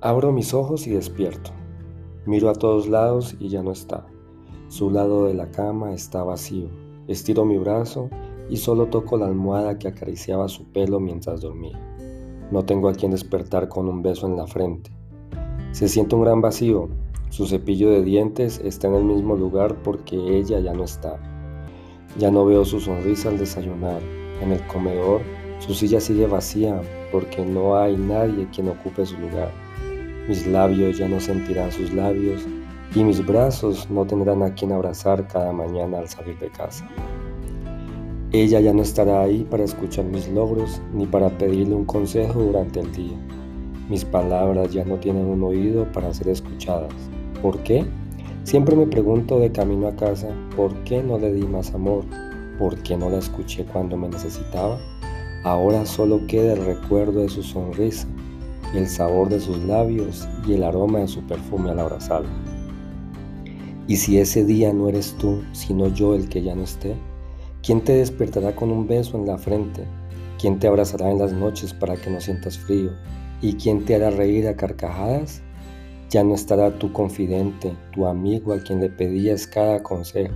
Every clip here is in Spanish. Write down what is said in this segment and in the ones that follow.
Abro mis ojos y despierto. Miro a todos lados y ya no está. Su lado de la cama está vacío. Estiro mi brazo y solo toco la almohada que acariciaba su pelo mientras dormía. No tengo a quien despertar con un beso en la frente. Se siente un gran vacío. Su cepillo de dientes está en el mismo lugar porque ella ya no está. Ya no veo su sonrisa al desayunar. En el comedor, su silla sigue vacía porque no hay nadie quien ocupe su lugar. Mis labios ya no sentirán sus labios y mis brazos no tendrán a quien abrazar cada mañana al salir de casa. Ella ya no estará ahí para escuchar mis logros ni para pedirle un consejo durante el día. Mis palabras ya no tienen un oído para ser escuchadas. ¿Por qué? Siempre me pregunto de camino a casa, ¿por qué no le di más amor? ¿Por qué no la escuché cuando me necesitaba? Ahora solo queda el recuerdo de su sonrisa el sabor de sus labios y el aroma de su perfume al abrazarla. Y si ese día no eres tú, sino yo el que ya no esté, ¿quién te despertará con un beso en la frente? ¿Quién te abrazará en las noches para que no sientas frío? ¿Y quién te hará reír a carcajadas? Ya no estará tu confidente, tu amigo al quien le pedías cada consejo.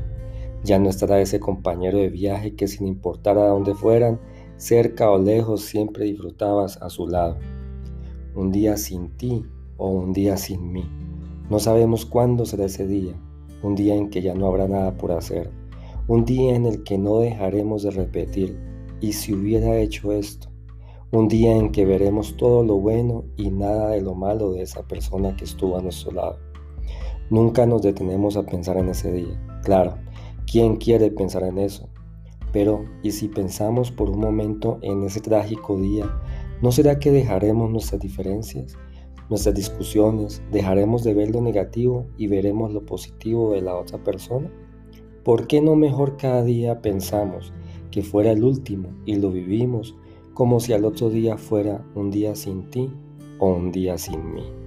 Ya no estará ese compañero de viaje que sin importar a dónde fueran, cerca o lejos, siempre disfrutabas a su lado un día sin ti o un día sin mí. No sabemos cuándo será ese día, un día en que ya no habrá nada por hacer, un día en el que no dejaremos de repetir, y si hubiera hecho esto, un día en que veremos todo lo bueno y nada de lo malo de esa persona que estuvo a nuestro lado. Nunca nos detenemos a pensar en ese día. Claro, ¿quién quiere pensar en eso? Pero, ¿y si pensamos por un momento en ese trágico día ¿No será que dejaremos nuestras diferencias, nuestras discusiones, dejaremos de ver lo negativo y veremos lo positivo de la otra persona? ¿Por qué no mejor cada día pensamos que fuera el último y lo vivimos como si al otro día fuera un día sin ti o un día sin mí?